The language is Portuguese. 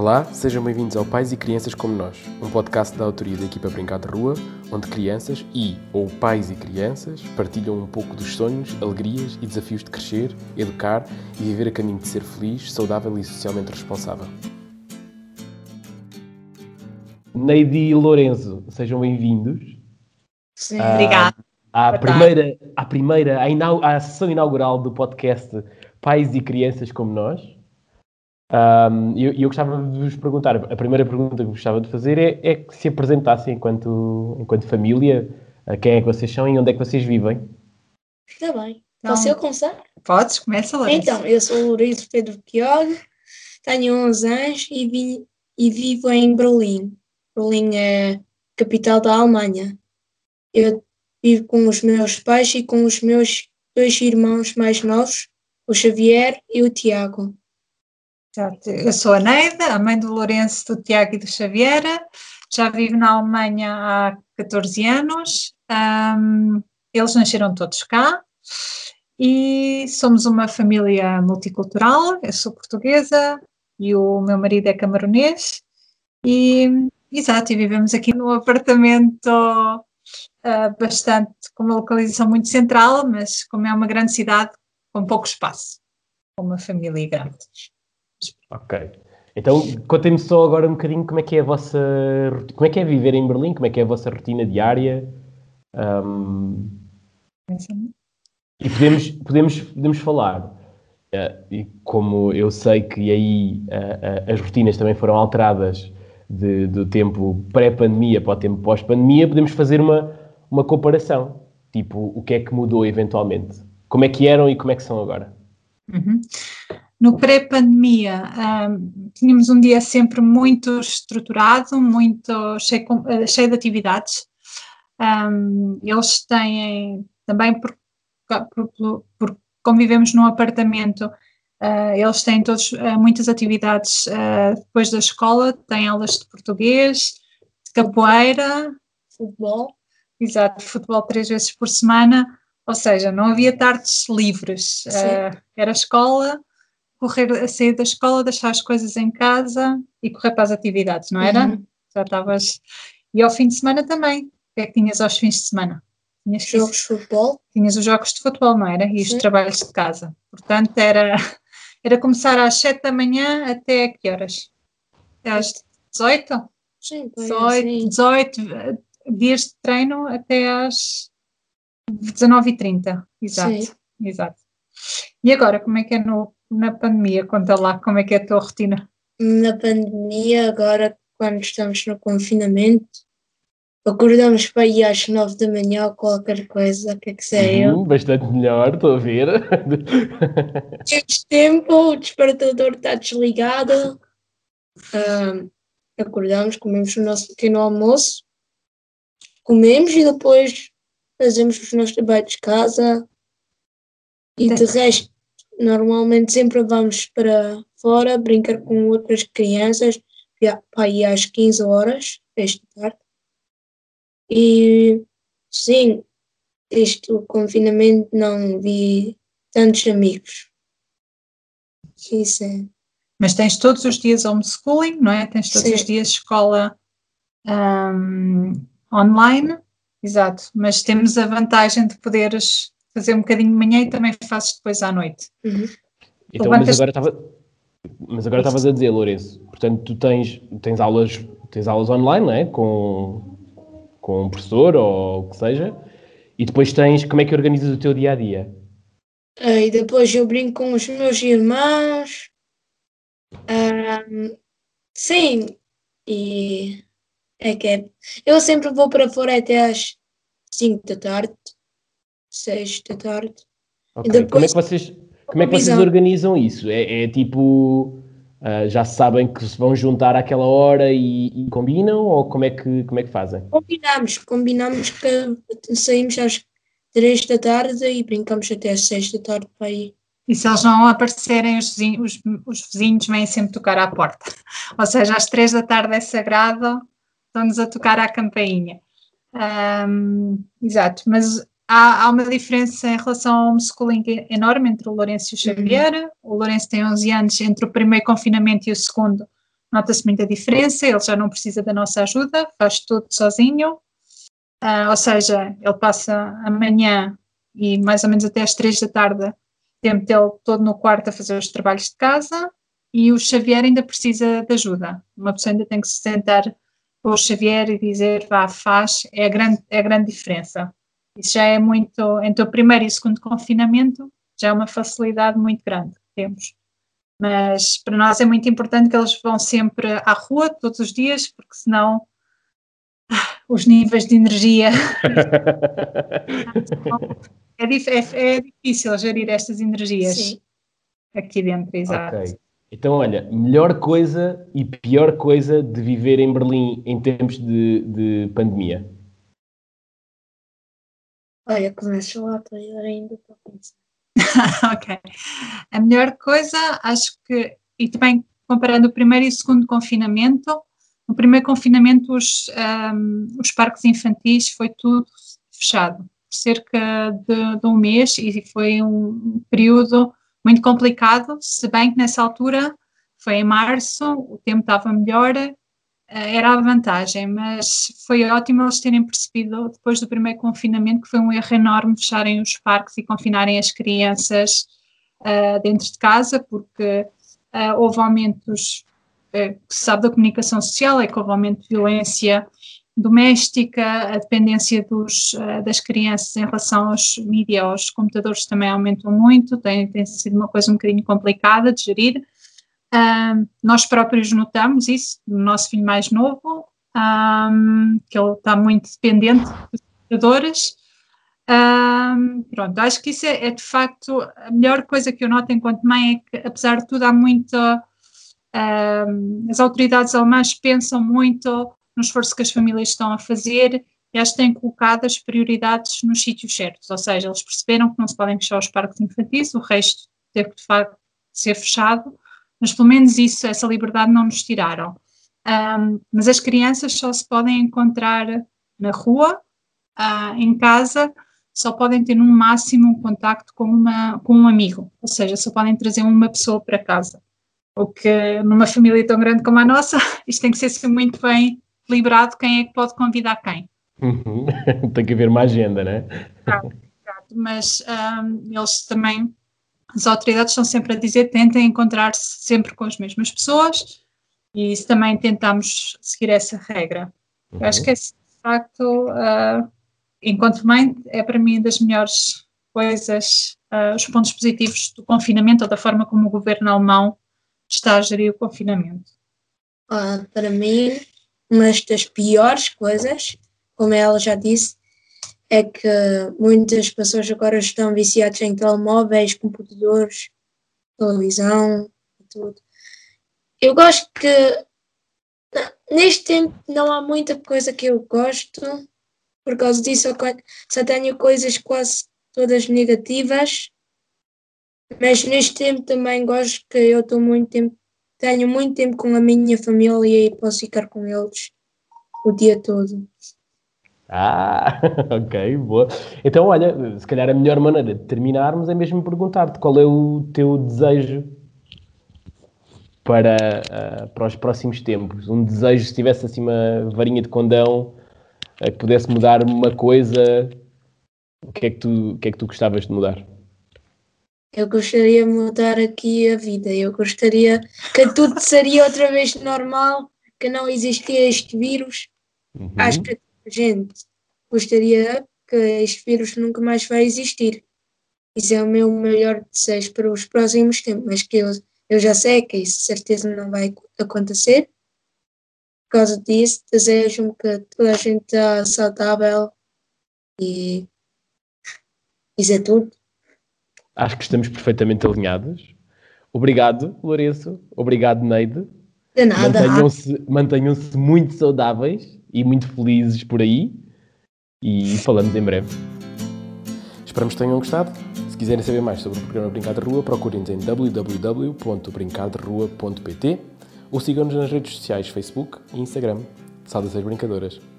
Olá, sejam bem-vindos ao Pais e Crianças como Nós, um podcast da autoria da equipa Brincar de Rua, onde crianças e ou pais e crianças partilham um pouco dos sonhos, alegrias e desafios de crescer, educar e viver a caminho de ser feliz, saudável e socialmente responsável. Neide e Lourenço, sejam bem-vindos. Sim, ah, obrigada. À primeira, à primeira, à, à sessão inaugural do podcast Pais e Crianças como Nós. Um, e eu, eu, gostava de vos perguntar, a primeira pergunta que gostava de fazer é, é que se apresentassem enquanto, enquanto família, quem é que vocês são e onde é que vocês vivem. Está bem. Então, Posso eu começar? Podes, começa lá. Então, eu sou o Lourenço Pedro Piog, tenho 11 anos e, vi, e vivo em Berlim. Berlim é capital da Alemanha. Eu vivo com os meus pais e com os meus dois irmãos mais novos, o Xavier e o Tiago. Eu sou a Neida, a mãe do Lourenço, do Tiago e do Xavier. Já vivo na Alemanha há 14 anos. Um, eles nasceram todos cá e somos uma família multicultural. Eu sou portuguesa e o meu marido é camaronês. E, exato, e vivemos aqui num apartamento uh, bastante, com uma localização muito central, mas como é uma grande cidade, com pouco espaço, com uma família grande. Ok. Então, contem-me só agora um bocadinho como é que é a vossa. Como é que é viver em Berlim, como é que é a vossa rotina diária. Um... E podemos, podemos, podemos falar. Uh, e como eu sei que aí uh, uh, as rotinas também foram alteradas de, do tempo pré-pandemia para o tempo pós-pandemia, podemos fazer uma, uma comparação. Tipo, o que é que mudou eventualmente? Como é que eram e como é que são agora? Uhum. No pré-pandemia, um, tínhamos um dia sempre muito estruturado, muito cheio, eh, cheio de atividades. Um, eles têm, também por, por, por convivemos num apartamento, uh, eles têm todos, uh, muitas atividades uh, depois da escola, têm aulas de português, de capoeira, futebol. Exato, futebol três vezes por semana, ou seja, não havia tardes livres, era escola, correr, a sair da escola, deixar as coisas em casa e correr para as atividades, não era? Uhum. Já estavas. E ao fim de semana também. O que é que tinhas aos fins de semana? Tinhas jogos de futebol? Tinhas os jogos de futebol, não era? E os trabalhos de casa. Portanto, era, era começar às 7 da manhã até que horas? Até às 18? Sim, 18, 18 dias de treino até às 19h30. Exato, Sim. exato. E agora, como é que é no na pandemia? Conta lá como é que é a tua rotina. Na pandemia, agora, quando estamos no confinamento, acordamos para ir às nove da manhã ou qualquer coisa, que é que sei uhum, Bastante melhor, estou a ver. Temos tempo, o despertador está desligado. Um, acordamos, comemos o nosso pequeno almoço, comemos e depois fazemos os nossos trabalhos de casa. E de resto, normalmente sempre vamos para fora brincar com outras crianças para ir às 15 horas esta tarde. E sim, este confinamento não vi tantos amigos. Isso é. Mas tens todos os dias homeschooling, não é? Tens todos sim. os dias escola um, online, exato. Mas temos a vantagem de poderes fazer um bocadinho de manhã e também fazes depois à noite. Uhum. Então, mas agora estava. Mas agora estavas a dizer, Lourenço, portanto, tu tens, tens, aulas, tens aulas online, não é? Com, com um professor ou o que seja, e depois tens, como é que organizas o teu dia a dia? E depois eu brinco com os meus irmãos. Um, sim, e é que é. Eu sempre vou para fora até às 5 da tarde seis da tarde. Okay. Depois, como é que vocês, como é que vocês organizam isso? É, é tipo, uh, já sabem que se vão juntar àquela hora e, e, combinam ou como é, que, como é que fazem? Combinamos, combinamos que saímos às três da tarde e brincamos até às seis da tarde para ir. E se eles não aparecerem, os vizinhos, os, os vizinhos vêm sempre tocar à porta. Ou seja, às três da tarde é sagrado, estão-nos a tocar à campainha. Um, exato, mas há, há, uma diferença em relação ao homeschooling enorme entre o Lourenço e o Xavier. Uhum. O Lourenço tem 11 anos, entre o primeiro confinamento e o segundo, nota-se muita diferença, ele já não precisa da nossa ajuda, faz tudo sozinho, uh, ou seja, ele passa amanhã e mais ou menos até às três da tarde, tempo dele todo no quarto a fazer os trabalhos de casa, e o Xavier ainda precisa de ajuda. Uma pessoa ainda tem que se sentar com o Xavier e dizer, vá, faz, é a grande, é a grande diferença. Isso já é muito, entre o primeiro e o segundo confinamento, já é uma facilidade muito grande que temos. Mas para nós é muito importante que eles vão sempre à rua todos os dias, porque senão ah, os níveis de energia. é, é, é, difícil gerir estas energias Sim. aqui dentro, exato. Okay. Então, olha, melhor coisa e pior coisa de viver em Berlim em tempos de, de pandemia? Olha, começa lá, eu ainda estou a pensar. ok. A melhor coisa, acho que, e também comparando o primeiro e o segundo confinamento, no primeiro confinamento os, um, os parques infantis foi tudo fechado, cerca de, de, um mês, e foi um período muito complicado, se bem que nessa altura, foi em março, o tempo estava melhor, era a vantagem, mas foi ótimo eles terem percebido, depois do primeiro confinamento, que foi um erro enorme fecharem os parques e confinarem as crianças uh, dentro de casa, porque uh, houve aumentos, uh, se sabe da comunicação social, é que houve aumento de violência doméstica, a dependência dos, das crianças em relação aos mídias, aos computadores também aumentou muito, tem, tem sido uma coisa um bocadinho complicada de gerir. Um, nós próprios notamos isso no nosso filho mais novo, um, que ele está muito dependente dos computadores. Um, pronto, acho que isso é, é, de facto a melhor coisa que eu noto enquanto mãe é que, apesar de tudo, há muita. as autoridades alemãs pensam muito no esforço que as famílias estão a fazer e que têm colocado as prioridades nos sítios certos, ou seja, eles perceberam que não se podem fechar os parques infantis, o resto teve de facto ser fechado, mas pelo menos isso, essa liberdade não nos tiraram. Um, mas as crianças só se podem encontrar na rua, uh, em casa, só podem ter no máximo um contacto com, uma, com um amigo, ou seja, só podem trazer uma pessoa para casa. O que numa família tão grande como a nossa, isto tem que ser muito bem liberado quem é que pode convidar quem. Uhum. tem que haver uma agenda, né? Exato, mas um, eles também as autoridades estão sempre a dizer tentem encontrar-se sempre com as mesmas pessoas e isso também tentamos seguir essa regra. Uhum. Eu acho que esse, de facto, uh, enquanto mãe, é para mim das melhores coisas, uh, os pontos positivos do confinamento ou da forma como o governo alemão está a gerir o confinamento. Uh, para mim, uma das piores coisas, como ela já disse, é que muitas pessoas agora estão viciadas em telemóveis, computadores, televisão e tudo. Eu gosto que neste tempo não há muita coisa que eu gosto, por causa disso só tenho coisas quase todas negativas, mas neste tempo também gosto que eu estou muito tempo, tenho muito tempo com a minha família e posso ficar com eles o dia todo. Ah, ok, boa. Então, olha, se calhar a melhor maneira de terminarmos é mesmo perguntar-te qual é o teu desejo para, uh, para os próximos tempos. Um desejo, se tivesse assim uma varinha de condão uh, que pudesse mudar uma coisa, o que, é que tu, o que é que tu gostavas de mudar? Eu gostaria de mudar aqui a vida. Eu gostaria que tudo seria outra vez normal, que não existia este vírus. Uhum. Acho que gente, gostaria que este vírus nunca mais vai existir. Isso é o meu maior desejo para os próximos tempos, mas que eu, eu já sei que isso certeza não vai acontecer. Por causa disso, desejo-me que toda a gente está saudável e isso é tudo. Acho que estamos perfeitamente alinhados. Obrigado, Lourenço. Obrigado, Neide. De nada. Mantenham-se mantenham muito saudáveis e muito felizes por aí. E falamos em breve. Esperamos que tenham gostado. Se quiserem saber mais sobre o programa Brincar de Rua, procurem-nos em www.brincarderrua.pt ou sigam-nos nas redes sociais Facebook e Instagram. Saudações brincadoras!